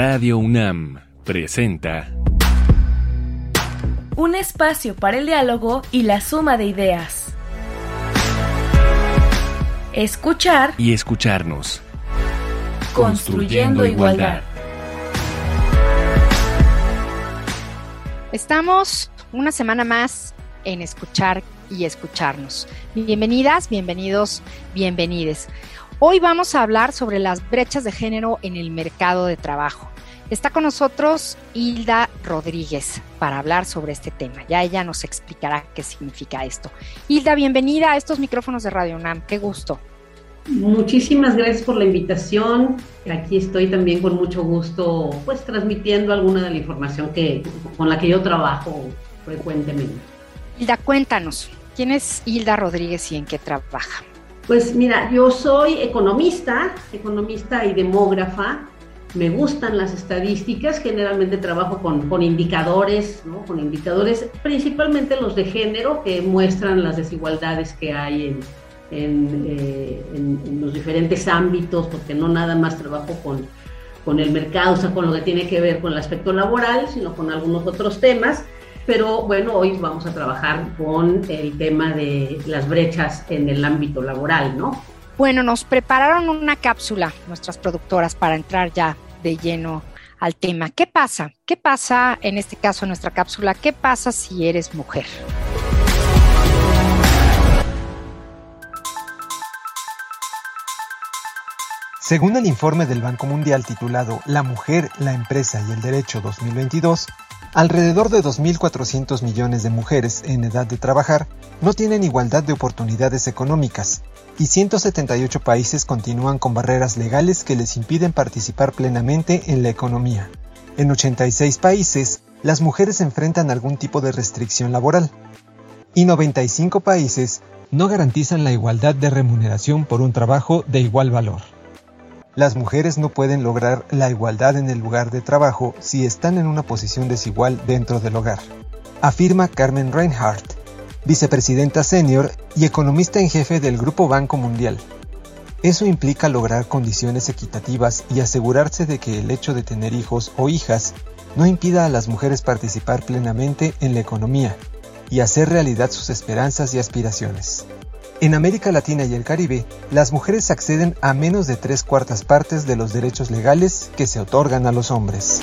Radio UNAM presenta Un espacio para el diálogo y la suma de ideas. Escuchar y escucharnos. Construyendo igualdad. Estamos una semana más en escuchar y escucharnos. Bienvenidas, bienvenidos, bienvenides. Hoy vamos a hablar sobre las brechas de género en el mercado de trabajo. Está con nosotros Hilda Rodríguez para hablar sobre este tema. Ya ella nos explicará qué significa esto. Hilda, bienvenida a estos micrófonos de Radio UNAM. Qué gusto. Muchísimas gracias por la invitación. Aquí estoy también con mucho gusto, pues transmitiendo alguna de la información que, con la que yo trabajo frecuentemente. Hilda, cuéntanos, ¿quién es Hilda Rodríguez y en qué trabaja? Pues mira, yo soy economista, economista y demógrafa. Me gustan las estadísticas, generalmente trabajo con, con indicadores, ¿no? con indicadores principalmente los de género que muestran las desigualdades que hay en, en, eh, los diferentes ámbitos, porque no nada más trabajo con, con el mercado, o sea, con lo que tiene que ver con el aspecto laboral, sino con algunos otros temas pero bueno, hoy vamos a trabajar con el tema de las brechas en el ámbito laboral, ¿no? Bueno, nos prepararon una cápsula nuestras productoras para entrar ya de lleno al tema. ¿Qué pasa? ¿Qué pasa en este caso en nuestra cápsula? ¿Qué pasa si eres mujer? Según el informe del Banco Mundial titulado La mujer, la empresa y el derecho 2022, alrededor de 2.400 millones de mujeres en edad de trabajar no tienen igualdad de oportunidades económicas y 178 países continúan con barreras legales que les impiden participar plenamente en la economía. En 86 países, las mujeres enfrentan algún tipo de restricción laboral y 95 países no garantizan la igualdad de remuneración por un trabajo de igual valor. Las mujeres no pueden lograr la igualdad en el lugar de trabajo si están en una posición desigual dentro del hogar, afirma Carmen Reinhardt, vicepresidenta senior y economista en jefe del Grupo Banco Mundial. Eso implica lograr condiciones equitativas y asegurarse de que el hecho de tener hijos o hijas no impida a las mujeres participar plenamente en la economía y hacer realidad sus esperanzas y aspiraciones. En América Latina y el Caribe, las mujeres acceden a menos de tres cuartas partes de los derechos legales que se otorgan a los hombres.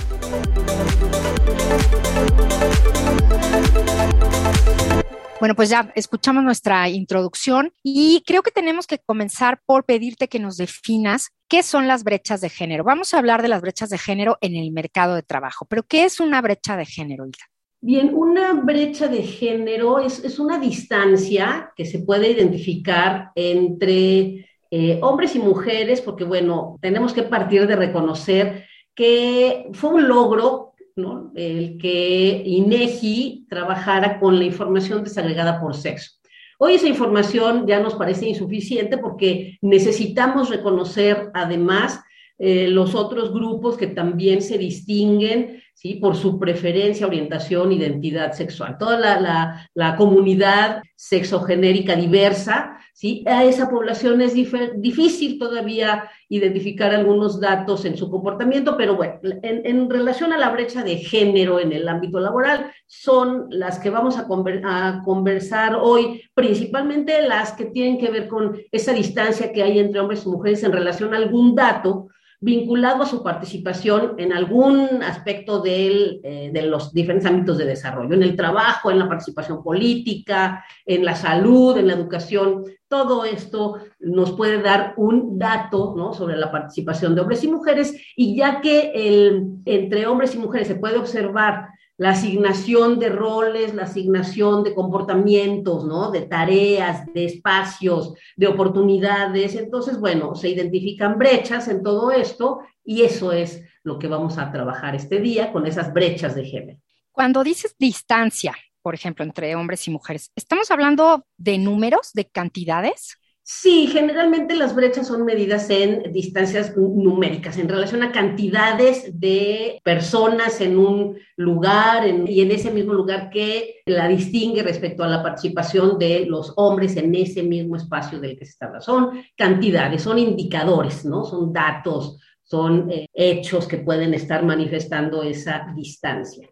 Bueno, pues ya escuchamos nuestra introducción y creo que tenemos que comenzar por pedirte que nos definas qué son las brechas de género. Vamos a hablar de las brechas de género en el mercado de trabajo, pero ¿qué es una brecha de género, Hilda? Bien, una brecha de género es, es, una distancia que se puede identificar entre eh, hombres y mujeres, porque bueno, tenemos que partir de reconocer que fue un logro ¿no? el que INEGI trabajara con la información desagregada por sexo. Hoy esa información ya nos parece insuficiente porque necesitamos reconocer además eh, los otros grupos que también se distinguen ¿sí? por su preferencia, orientación, identidad sexual. Toda la, la, la comunidad sexogenérica diversa, ¿sí? a esa población es difícil todavía identificar algunos datos en su comportamiento, pero bueno, en, en, relación a la brecha de género en el ámbito laboral, son las que vamos a, a conversar hoy, principalmente las que tienen que ver con esa distancia que hay entre hombres y mujeres en relación a algún dato vinculado a su participación en algún aspecto eh, de los diferentes ámbitos de desarrollo, en el trabajo, en la participación política, en la salud, en la educación. Todo esto nos puede dar un dato ¿no? sobre la participación de hombres y mujeres y ya que el, entre hombres y mujeres se puede observar la asignación de roles, la asignación de comportamientos, ¿no? De tareas, de espacios, de oportunidades. Entonces, bueno, se identifican brechas en todo esto y eso es lo que vamos a trabajar este día con esas brechas de género. Cuando dices distancia, por ejemplo, entre hombres y mujeres, ¿estamos hablando de números, de cantidades? Sí, generalmente las brechas son medidas en distancias numéricas, en relación a cantidades de personas en un lugar y en ese mismo lugar que la distingue respecto a la participación de los hombres en ese mismo espacio del que se está. Son cantidades, son indicadores, ¿no? Son datos son eh, hechos que pueden estar manifestando esa distancia.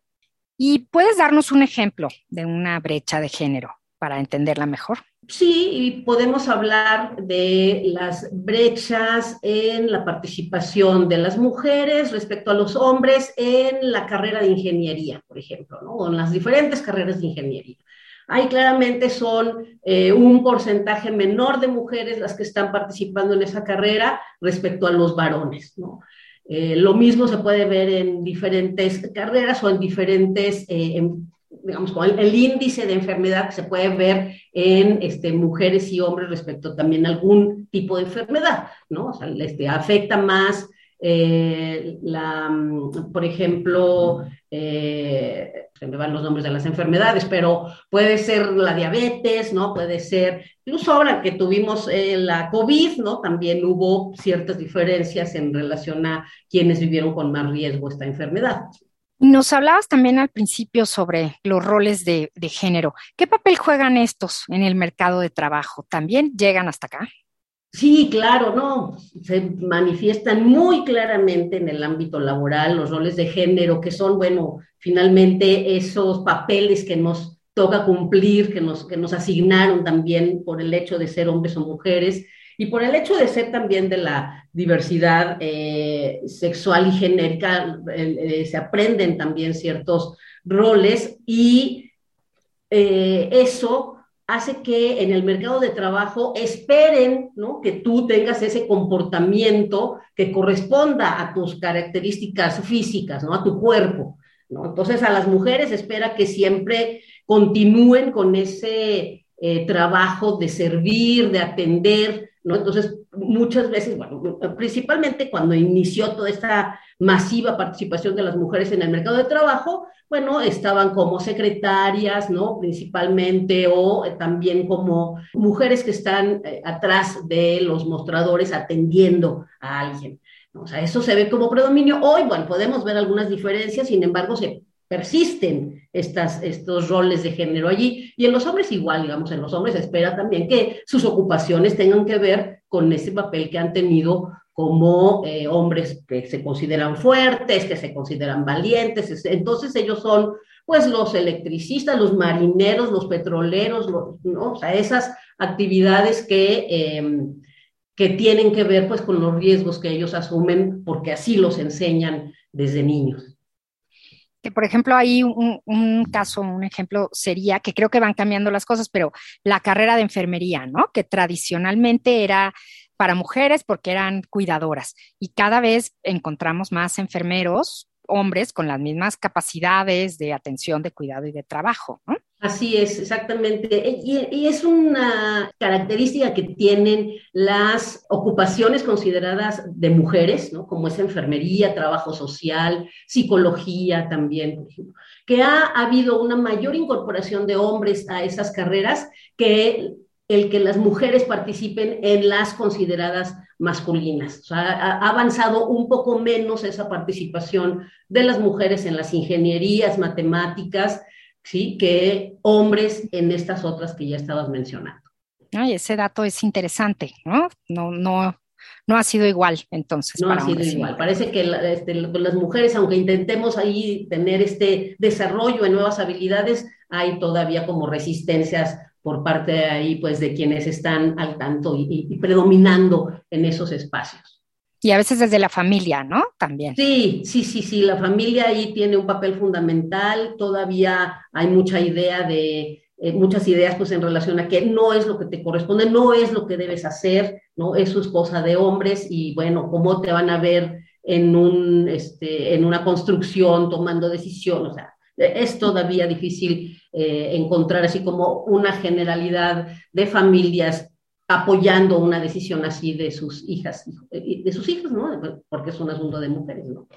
¿Y puedes darnos un ejemplo de una brecha de género para entenderla mejor? Sí, y podemos hablar de las brechas en la participación de las mujeres respecto a los hombres en la carrera de ingeniería, por ejemplo, ¿no? o en las diferentes carreras de ingeniería. Ahí claramente son eh, un porcentaje menor de mujeres las que están participando en esa carrera respecto a los varones. ¿no? Eh, lo mismo se puede ver en diferentes carreras o en diferentes eh, digamos, con el, índice de enfermedad que se puede ver en este, mujeres y hombres respecto también a algún tipo de enfermedad, ¿no? O sea, este, afecta más eh, la, por ejemplo, eh, se me van los nombres de las enfermedades, pero puede ser la diabetes, ¿no? Puede ser, incluso ahora que tuvimos eh, la COVID, ¿no? También hubo ciertas diferencias en relación a quienes vivieron con más riesgo esta enfermedad. Nos hablabas también al principio sobre los roles de, género. ¿Qué papel juegan estos en el mercado de trabajo? ¿También llegan hasta acá? Sí, claro, no, se manifiestan muy claramente en el ámbito laboral los roles de género, que son, bueno, finalmente esos papeles que nos toca cumplir, que nos, que nos asignaron también por el hecho de ser hombres o mujeres, y por el hecho de ser también de la diversidad eh, sexual y genérica, eh, se aprenden también ciertos roles y eh, eso hace que en el mercado de trabajo esperen ¿no? que tú tengas ese comportamiento que corresponda a tus características físicas, ¿no? a tu cuerpo. ¿no? Entonces a las mujeres espera que siempre continúen con ese trabajo de servir, de atender, ¿no? Entonces, muchas veces, bueno, principalmente cuando inició toda esta masiva participación de las mujeres en el mercado de trabajo, bueno, estaban como secretarias, ¿no? Principalmente, o también como mujeres que están eh, atrás de los mostradores atendiendo a alguien. O sea, eso se ve como predominio. Hoy, bueno, podemos ver algunas diferencias, sin embargo, se persisten estas, estos roles de género allí. Y en los hombres igual, digamos, en los hombres se espera también que sus ocupaciones tengan que ver con ese papel que han tenido como eh, hombres que se consideran fuertes, que se consideran valientes. Entonces ellos son pues los electricistas, los marineros, los petroleros, ¿no? o sea, esas actividades que, em, que tienen que ver pues con los riesgos que ellos asumen porque así los enseñan desde niños que por ejemplo hay un, caso, un ejemplo sería que creo que van cambiando las cosas, pero la carrera de enfermería, ¿no? Que tradicionalmente era para mujeres porque eran cuidadoras y cada vez encontramos más enfermeros, hombres con las mismas capacidades de atención, de cuidado y de trabajo, ¿no? Así es, exactamente. Y, es una característica que tienen las ocupaciones consideradas de mujeres, ¿no? como es enfermería, trabajo social, psicología también, por ejemplo, que ha, habido una mayor incorporación de hombres a esas carreras que el que las mujeres participen en las consideradas masculinas. O sea, ha avanzado un poco menos esa participación de las mujeres en las ingenierías, matemáticas, ¿sí? que hombres en estas otras que ya estabas mencionando. Ay, ese dato es interesante, ¿no? No, no, no ha sido igual entonces. No ha sido igual. Parece que este, las mujeres, aunque intentemos ahí tener este desarrollo en nuevas habilidades, hay todavía como resistencias por parte de ahí, pues, de quienes están al tanto y predominando en esos espacios. Y a veces desde la familia, ¿no? También. Sí, sí, sí, sí, la familia ahí tiene un papel fundamental, todavía hay mucha idea de, eh, muchas ideas pues en relación a que no es lo que te corresponde, no es lo que debes hacer, ¿no? Eso es cosa de hombres y bueno, cómo te van a ver en, un, este, en una construcción tomando decisiones, o sea, es todavía difícil eh, encontrar así como una generalidad de familias apoyando una decisión así de sus hijas, de sus hijos, ¿no? Porque es un asunto de mujeres, ¿no?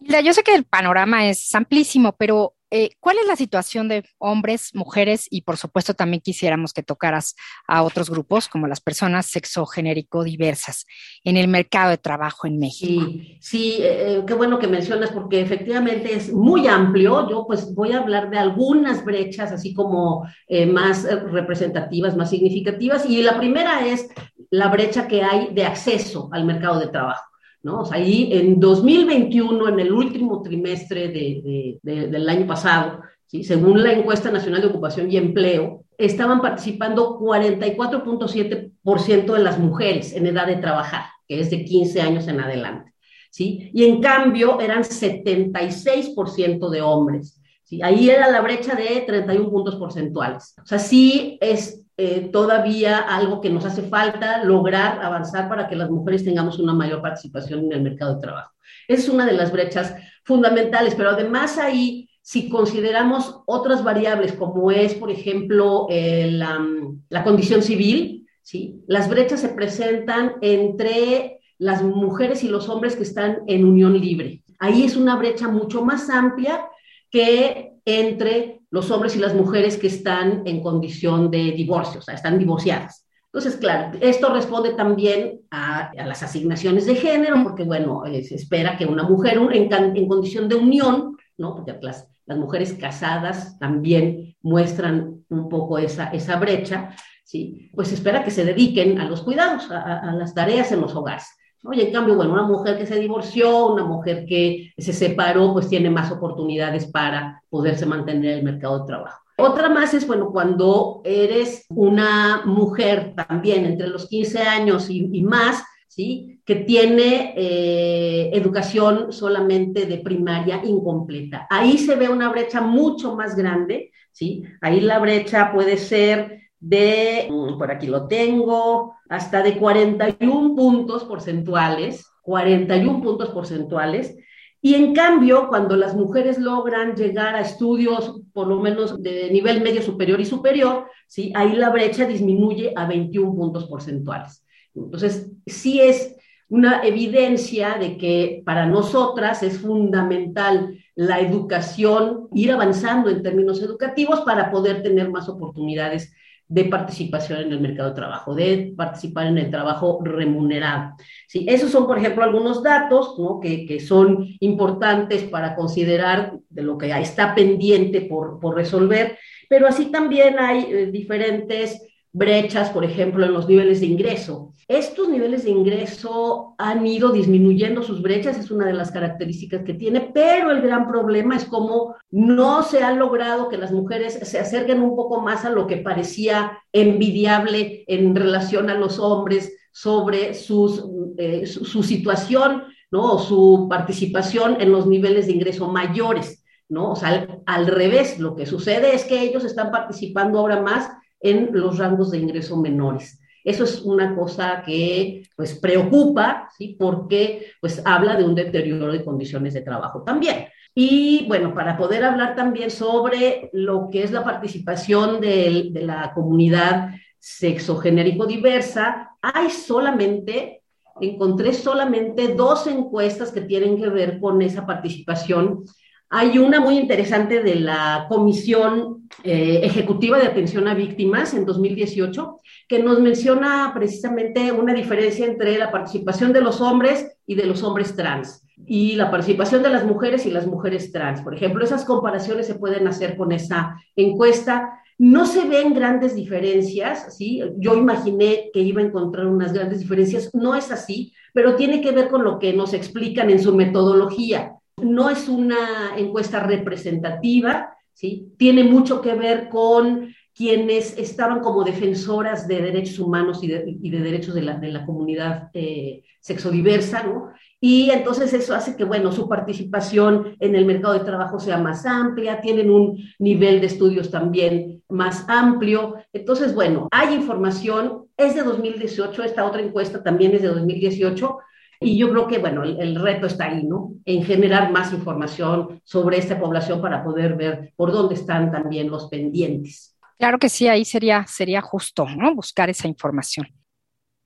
Yo sé que el panorama es amplísimo, pero eh, ¿cuál es la situación de hombres, mujeres y por supuesto también quisiéramos que tocaras a otros grupos como las personas sexogenérico diversas en el mercado de trabajo en México? Sí, sí eh, eh, qué bueno que mencionas porque efectivamente es muy amplio. Yo pues voy a hablar de algunas brechas así como más representativas, más significativas y la primera es la brecha que hay de acceso al mercado de trabajo. ¿No? O sea, ahí en 2021, en el último trimestre de, de, del año pasado, ¿sí? según la encuesta nacional de ocupación y empleo, estaban participando 44.7% de las mujeres en edad de trabajar, que es de 15 años en adelante. ¿sí? Y en cambio eran 76% de hombres. ¿sí? Ahí era la brecha de 31 puntos porcentuales. O sea, sí es eh, todavía algo que nos hace falta lograr avanzar para que las mujeres tengamos una mayor participación en el mercado de trabajo. Es una de las brechas fundamentales, pero además ahí, si consideramos otras variables como es, por ejemplo, eh, la, la, condición civil, ¿sí? las brechas se presentan entre las mujeres y los hombres que están en unión libre. Ahí es una brecha mucho más amplia que entre los hombres y las mujeres que están en condición de divorcio, o sea, están divorciadas. Entonces, claro, esto responde también a, las asignaciones de género, porque, bueno, eh, se espera que una mujer en, en condición de unión, ¿no? Porque las, las, mujeres casadas también muestran un poco esa, esa brecha, ¿sí? Pues se espera que se dediquen a los cuidados, a, a las tareas en los hogares. Oye, en cambio, bueno, una mujer que se divorció, una mujer que se separó, pues tiene más oportunidades para poderse mantener en el mercado de trabajo. Otra más es, bueno, cuando eres una mujer también entre los 15 años y, más, ¿sí? Que tiene eh, educación solamente de primaria incompleta. Ahí se ve una brecha mucho más grande, ¿sí? Ahí la brecha puede ser de, mm, por aquí lo tengo, hasta de 41 puntos porcentuales, 41 puntos porcentuales. Y en cambio, cuando las mujeres logran llegar a estudios por lo menos de nivel medio superior y superior, ¿sí? ahí la brecha disminuye a 21 puntos porcentuales. Entonces, sí es una evidencia de que para nosotras es fundamental la educación, ir avanzando en términos educativos para poder tener más oportunidades de participación en el mercado de trabajo, de participar en el trabajo remunerado. Sí, esos son, por ejemplo, algunos datos que, que, son importantes para considerar de lo que está pendiente por, por resolver, pero así también hay eh, diferentes brechas, por ejemplo, en los niveles de ingreso. Estos niveles de ingreso han ido disminuyendo sus brechas, es una de las características que tiene, pero el gran problema es cómo no se ha logrado que las mujeres se acerquen un poco más a lo que parecía envidiable en relación a los hombres sobre sus, eh, su, situación, ¿no? O su participación en los niveles de ingreso mayores, ¿no? O sea, al, al revés, lo que sucede es que ellos están participando ahora más en los rangos de ingreso menores. Eso es una cosa que pues preocupa, ¿sí? Porque pues habla de un deterioro de condiciones de trabajo también. Y bueno, para poder hablar también sobre lo que es la participación de, la comunidad sexogenérico diversa, hay solamente, encontré solamente dos encuestas que tienen que ver con esa participación hay una muy interesante de la Comisión eh, Ejecutiva de Atención a Víctimas en 2018, que nos menciona precisamente una diferencia entre la participación de los hombres y de los hombres trans y la participación de las mujeres y las mujeres trans. Por ejemplo, esas comparaciones se pueden hacer con esa encuesta. No se ven grandes diferencias, ¿sí? Yo imaginé que iba a encontrar unas grandes diferencias, no es así, pero tiene que ver con lo que nos explican en su metodología no es una encuesta representativa, ¿sí? Tiene mucho que ver con quienes estaban como defensoras de derechos humanos y de, derechos de la, comunidad eh, sexodiversa, ¿no? Y entonces eso hace que, bueno, su participación en el mercado de trabajo sea más amplia, tienen un nivel de estudios también más amplio. Entonces, bueno, hay información, es de 2018, esta otra encuesta también es de 2018, y yo creo que, bueno, el, reto está ahí, ¿no? En generar más información sobre esta población para poder ver por dónde están también los pendientes. Claro que sí, ahí sería, sería justo, ¿no? Buscar esa información.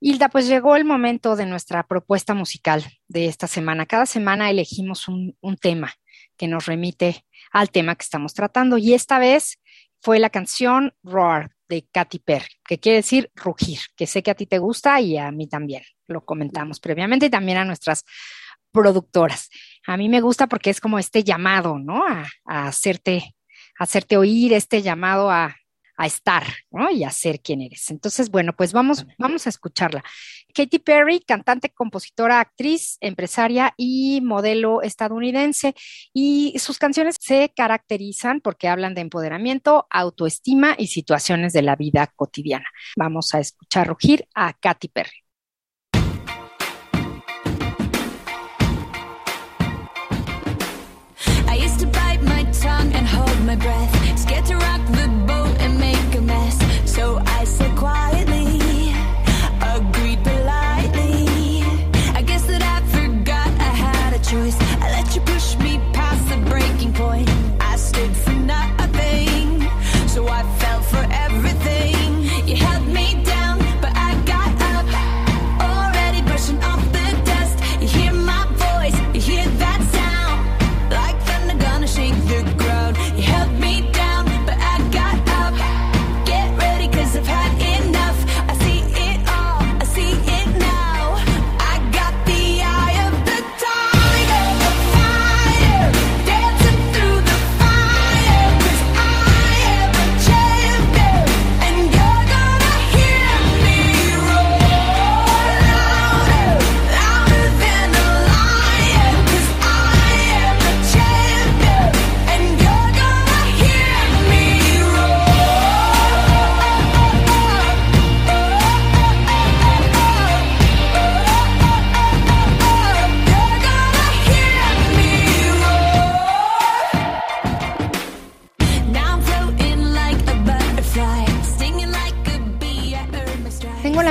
Hilda, pues llegó el momento de nuestra propuesta musical de esta semana. Cada semana elegimos un, un tema que nos remite al tema que estamos tratando y esta vez fue la canción Roar de Katy Perry, que quiere decir rugir, que sé que a ti te gusta y a mí también, lo comentamos previamente y también a nuestras productoras. A mí me gusta porque es como este llamado, ¿no? A, hacerte, hacerte oír, este llamado a, a estar ¿no? y a ser quien eres. Entonces, bueno, pues vamos, vamos a escucharla. Katy Perry, cantante, compositora, actriz, empresaria y modelo estadounidense. Y sus canciones se caracterizan porque hablan de empoderamiento, autoestima y situaciones de la vida cotidiana. Vamos a escuchar rugir a Katy Perry. my breath,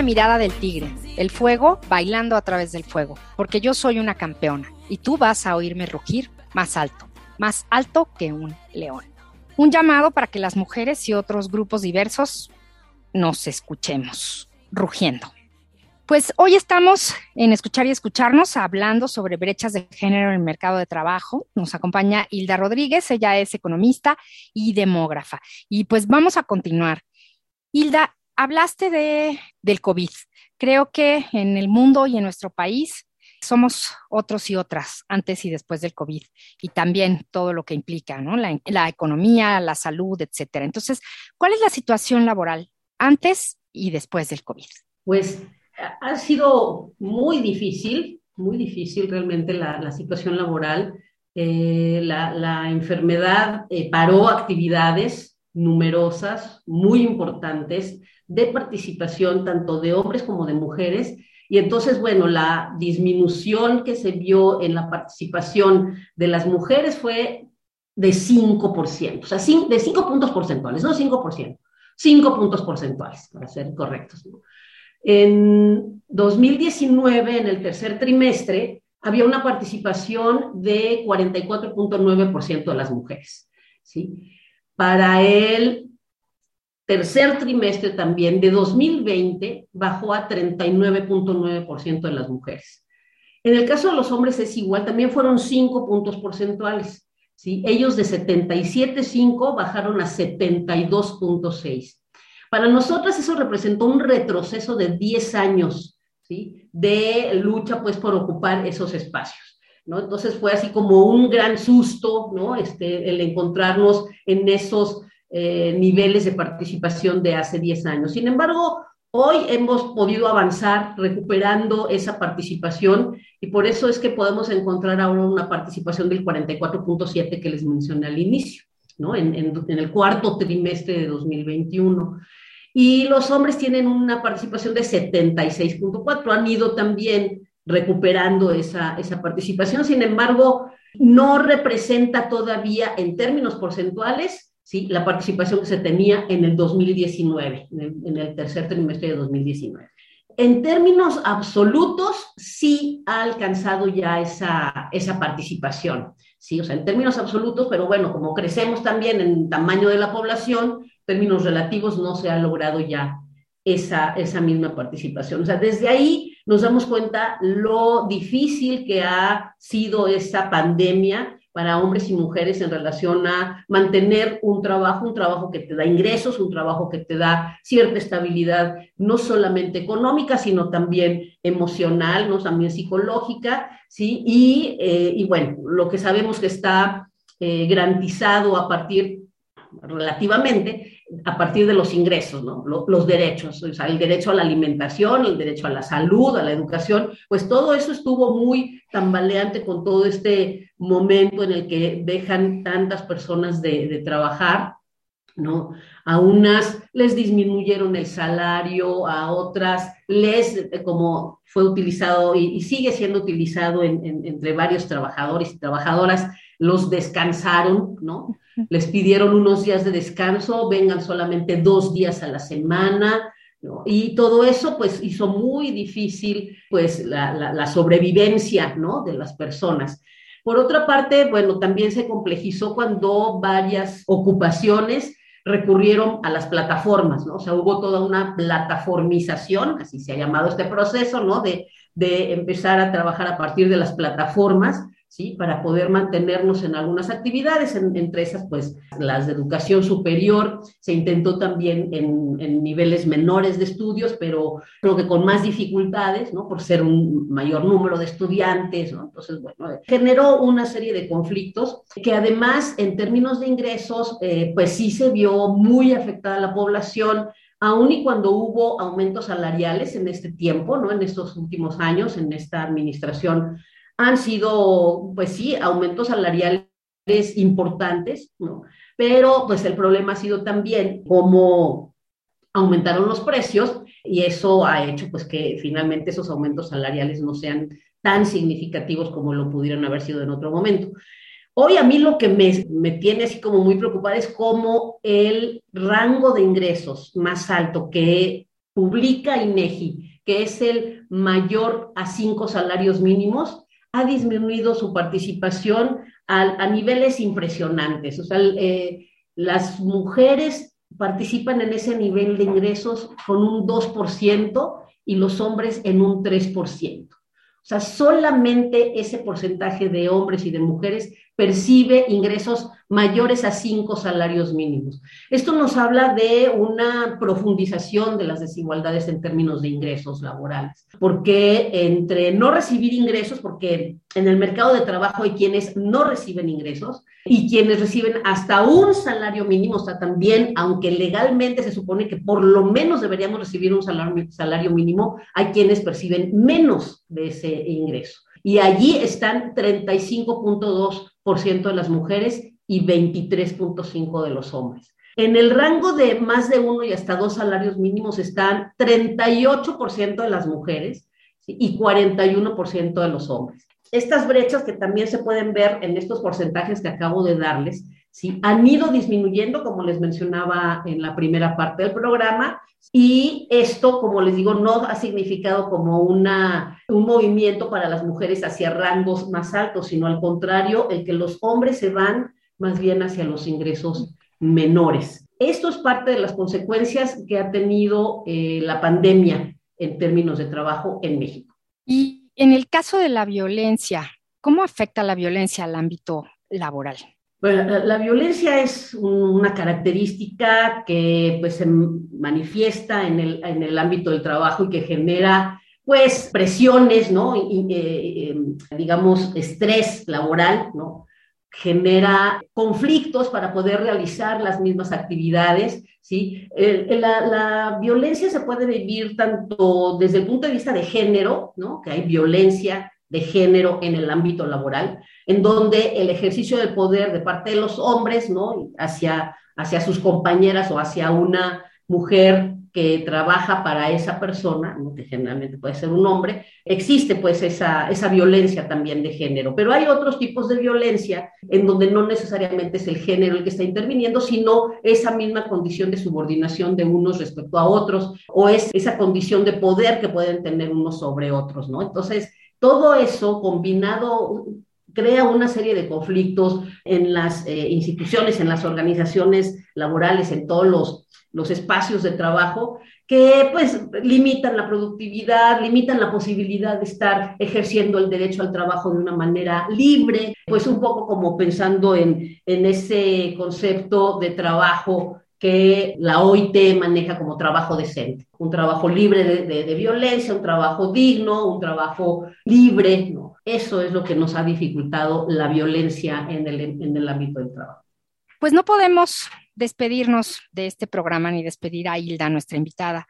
mirada del tigre, el fuego bailando a través del fuego, porque yo soy una campeona y tú vas a oírme rugir más alto, más alto que un león. Un llamado para que las mujeres y otros grupos diversos nos escuchemos rugiendo. Pues hoy estamos en Escuchar y Escucharnos hablando sobre brechas de género en el mercado de trabajo. Nos acompaña Hilda Rodríguez, ella es economista y demógrafa. Y pues vamos a continuar. Hilda, hablaste de, del COVID. Creo que en el mundo y en nuestro país somos otros y otras antes y después del COVID y también todo lo que implica, ¿no? La, economía, la salud, etcétera. Entonces, ¿cuál es la situación laboral antes y después del COVID? Pues ha sido muy difícil, muy difícil realmente la, situación laboral. Eh, la, la, enfermedad eh, paró actividades numerosas, muy importantes de participación tanto de hombres como de mujeres. Y entonces, bueno, la disminución que se vio en la participación de las mujeres fue de 5%, o sea, de 5 puntos porcentuales, no 5%, 5 puntos porcentuales, para ser correctos. En 2019, en el tercer trimestre, había una participación de 44.9% de las mujeres. ¿sí? Para el tercer trimestre también de 2020 bajó a 39.9% de las mujeres. En el caso de los hombres es igual, también fueron 5 puntos porcentuales. ¿sí? Ellos de 77.5 bajaron a 72.6. Para nosotras eso representó un retroceso de 10 años ¿sí? de lucha pues por ocupar esos espacios. Entonces fue así como un gran susto. Este, el encontrarnos en esos eh, niveles de participación de hace 10 años. Sin embargo, hoy hemos podido avanzar recuperando esa participación y por eso es que podemos encontrar ahora una participación del 44.7 que les mencioné al inicio, ¿no? En, en, el cuarto trimestre de 2021 y los hombres tienen una participación de 76.4, han ido también recuperando esa, esa participación, sin embargo, no representa todavía en términos porcentuales ¿sí? la participación que se tenía en el 2019, en el, tercer trimestre de 2019. En términos absolutos, sí ha alcanzado ya esa, esa participación, ¿sí? O sea, en términos absolutos, pero bueno, como crecemos también en tamaño de la población, términos relativos no se ha logrado ya esa, esa misma participación. O sea, desde ahí nos damos cuenta lo difícil que ha sido esta pandemia para hombres y mujeres en relación a mantener un trabajo, un trabajo que te da ingresos, un trabajo que te da cierta estabilidad, no solamente económica, sino también emocional, ¿no? también psicológica, ¿sí? Y, eh, bueno, lo que sabemos que está eh, garantizado a partir relativamente a partir de los ingresos, ¿no? Los, derechos, el derecho a la alimentación, el derecho a la salud, a la educación, pues todo eso estuvo muy tambaleante con todo este momento en el que dejan tantas personas de, de trabajar ¿no? A unas les disminuyeron el salario, a otras les, eh, como fue utilizado y, sigue siendo utilizado entre varios trabajadores y trabajadoras, los descansaron, ¿no? Les pidieron unos días de descanso, vengan solamente dos días a la semana, Y todo eso, pues, hizo muy difícil, pues, la, la sobrevivencia, ¿no? De las personas. Por otra parte, bueno, también se complejizó cuando varias ocupaciones recurrieron a las plataformas, ¿no? O sea, hubo toda una plataformización, así se ha llamado este proceso, ¿no? De, de empezar a trabajar a partir de las plataformas ¿sí? Para poder mantenernos en algunas actividades, entre esas, pues, las de educación superior, se intentó también en, en, niveles menores de estudios, pero creo que con más dificultades, ¿no? Por ser un mayor número de estudiantes, ¿no? Entonces, bueno, generó una serie de conflictos que además, en términos de ingresos, eh, pues sí se vio muy afectada la población, aun y cuando hubo aumentos salariales en este tiempo, ¿no? En estos últimos años, en esta administración han sido, pues sí, aumentos salariales importantes, ¿no? Pero pues el problema ha sido también cómo aumentaron los precios y eso ha hecho pues que finalmente esos aumentos salariales no sean tan significativos como lo pudieron haber sido en otro momento. Hoy a mí lo que me, me, tiene así como muy preocupada es cómo el rango de ingresos más alto que publica INEGI, que es el mayor a cinco salarios mínimos, ha disminuido su participación a, niveles impresionantes. O sea, eh, las mujeres participan en ese nivel de ingresos con un 2% y los hombres en un 3%. O sea, solamente ese porcentaje de hombres y de mujeres percibe ingresos mayores a cinco salarios mínimos. Esto nos habla de una profundización de las desigualdades en términos de ingresos laborales, porque entre no recibir ingresos, porque en el mercado de trabajo hay quienes no reciben ingresos y quienes reciben hasta un salario mínimo, o sea, también, aunque legalmente se supone que por lo menos deberíamos recibir un salario, salario mínimo, hay quienes perciben menos de ese ingreso. Y allí están 35.2 de las mujeres y 23.5% de los hombres. En el rango de más de uno y hasta dos salarios mínimos están 38% de las mujeres y 41% de los hombres. Estas brechas que también se pueden ver en estos porcentajes que acabo de darles, ¿sí? han ido disminuyendo, como les mencionaba en la primera parte del programa, y esto, como les digo, no ha significado como una, un movimiento para las mujeres hacia rangos más altos, sino al contrario, el que los hombres se van más bien hacia los ingresos menores. Esto es parte de las consecuencias que ha tenido eh, la pandemia en términos de trabajo en México. Y en el caso de la violencia, ¿cómo afecta la violencia al ámbito laboral? Bueno, la, violencia es una característica que pues, se manifiesta en el, en el, ámbito del trabajo y que genera pues presiones, ¿no? Y, eh, em, digamos, estrés laboral, ¿no? Genera conflictos para poder realizar las mismas actividades, ¿sí? la, la, violencia se puede vivir tanto desde el punto de vista de género, ¿no? Que hay violencia de género en el ámbito laboral, en donde el ejercicio del poder de parte de los hombres, ¿no? Hacia, hacia sus compañeras o hacia una mujer que trabaja para esa persona, ¿no? que generalmente puede ser un hombre, existe pues esa, esa violencia también de género. Pero hay otros tipos de violencia en donde no necesariamente es el género el que está interviniendo, sino esa misma condición de subordinación de unos respecto a otros, o es esa condición de poder que pueden tener unos sobre otros, ¿no? Entonces, todo eso combinado crea una serie de conflictos en las eh, instituciones, en las organizaciones laborales, en todos los, espacios de trabajo, que pues limitan la productividad, limitan la posibilidad de estar ejerciendo el derecho al trabajo de una manera libre, pues un poco como pensando en, en ese concepto de trabajo que la OIT maneja como trabajo decente, un trabajo libre de, violencia, un trabajo digno, un trabajo libre. ¿no? Eso es lo que nos ha dificultado la violencia en el, en el ámbito del trabajo. Pues no podemos despedirnos de este programa ni despedir a Hilda, nuestra invitada,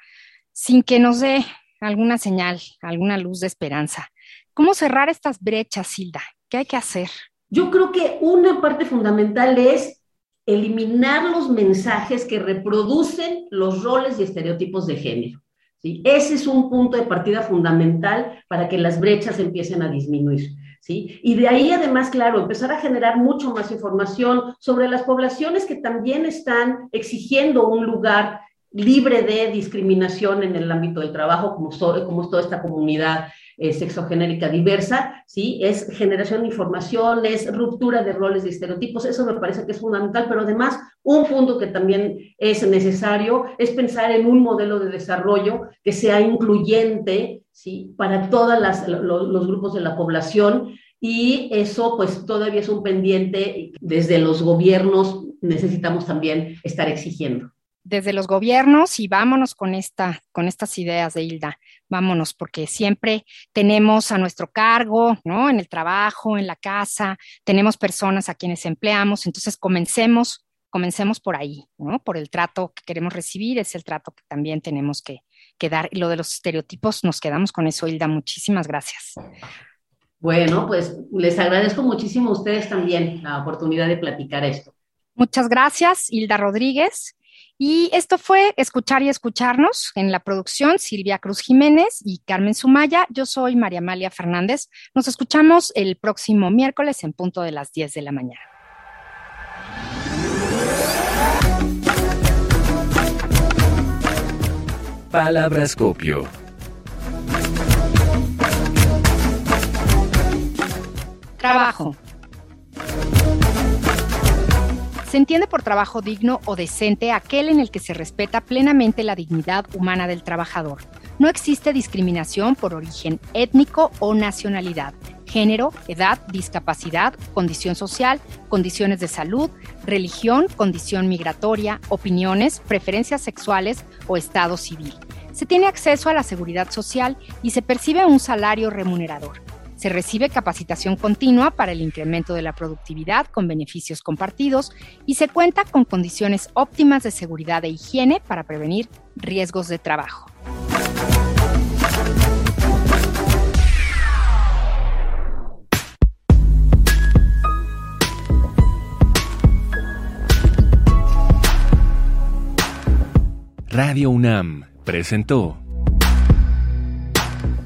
sin que nos dé alguna señal, alguna luz de esperanza. ¿Cómo cerrar estas brechas, Hilda? ¿Qué hay que hacer? Yo creo que una parte fundamental es eliminar los mensajes que reproducen los roles y estereotipos de género. ¿sí? Ese es un punto de partida fundamental para que las brechas empiecen a disminuir. ¿sí? Y de ahí además, claro, empezar a generar mucho más información sobre las poblaciones que también están exigiendo un lugar libre de discriminación en el ámbito del trabajo, como, como es toda esta comunidad eh, sexogenérica diversa, ¿sí? Es generación de información, es ruptura de roles y estereotipos, eso me parece que es fundamental, pero además un punto que también es necesario es pensar en un modelo de desarrollo que sea incluyente, ¿sí? Para todos los grupos de la población y eso pues todavía es un pendiente desde los gobiernos necesitamos también estar exigiendo desde los gobiernos y vámonos con, esta, con estas ideas de Hilda, vámonos, porque siempre tenemos a nuestro cargo, ¿no? En el trabajo, en la casa, tenemos personas a quienes empleamos, entonces comencemos, comencemos por ahí, ¿no? Por el trato que queremos recibir, es el trato que también tenemos que, que dar. Y lo de los estereotipos, nos quedamos con eso, Hilda, muchísimas gracias. Bueno, pues les agradezco muchísimo a ustedes también la oportunidad de platicar esto. Muchas gracias, Hilda Rodríguez. Y esto fue Escuchar y Escucharnos en la producción Silvia Cruz Jiménez y Carmen Sumaya. Yo soy María Amalia Fernández. Nos escuchamos el próximo miércoles en punto de las 10 de la mañana. Palabras copio. Trabajo. Se entiende por trabajo digno o decente aquel en el que se respeta plenamente la dignidad humana del trabajador. No existe discriminación por origen étnico o nacionalidad, género, edad, discapacidad, condición social, condiciones de salud, religión, condición migratoria, opiniones, preferencias sexuales o estado civil. Se tiene acceso a la seguridad social y se percibe un salario remunerador. Se recibe capacitación continua para el incremento de la productividad con beneficios compartidos y se cuenta con condiciones óptimas de seguridad e higiene para prevenir riesgos de trabajo. Radio UNAM presentó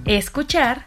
Escuchar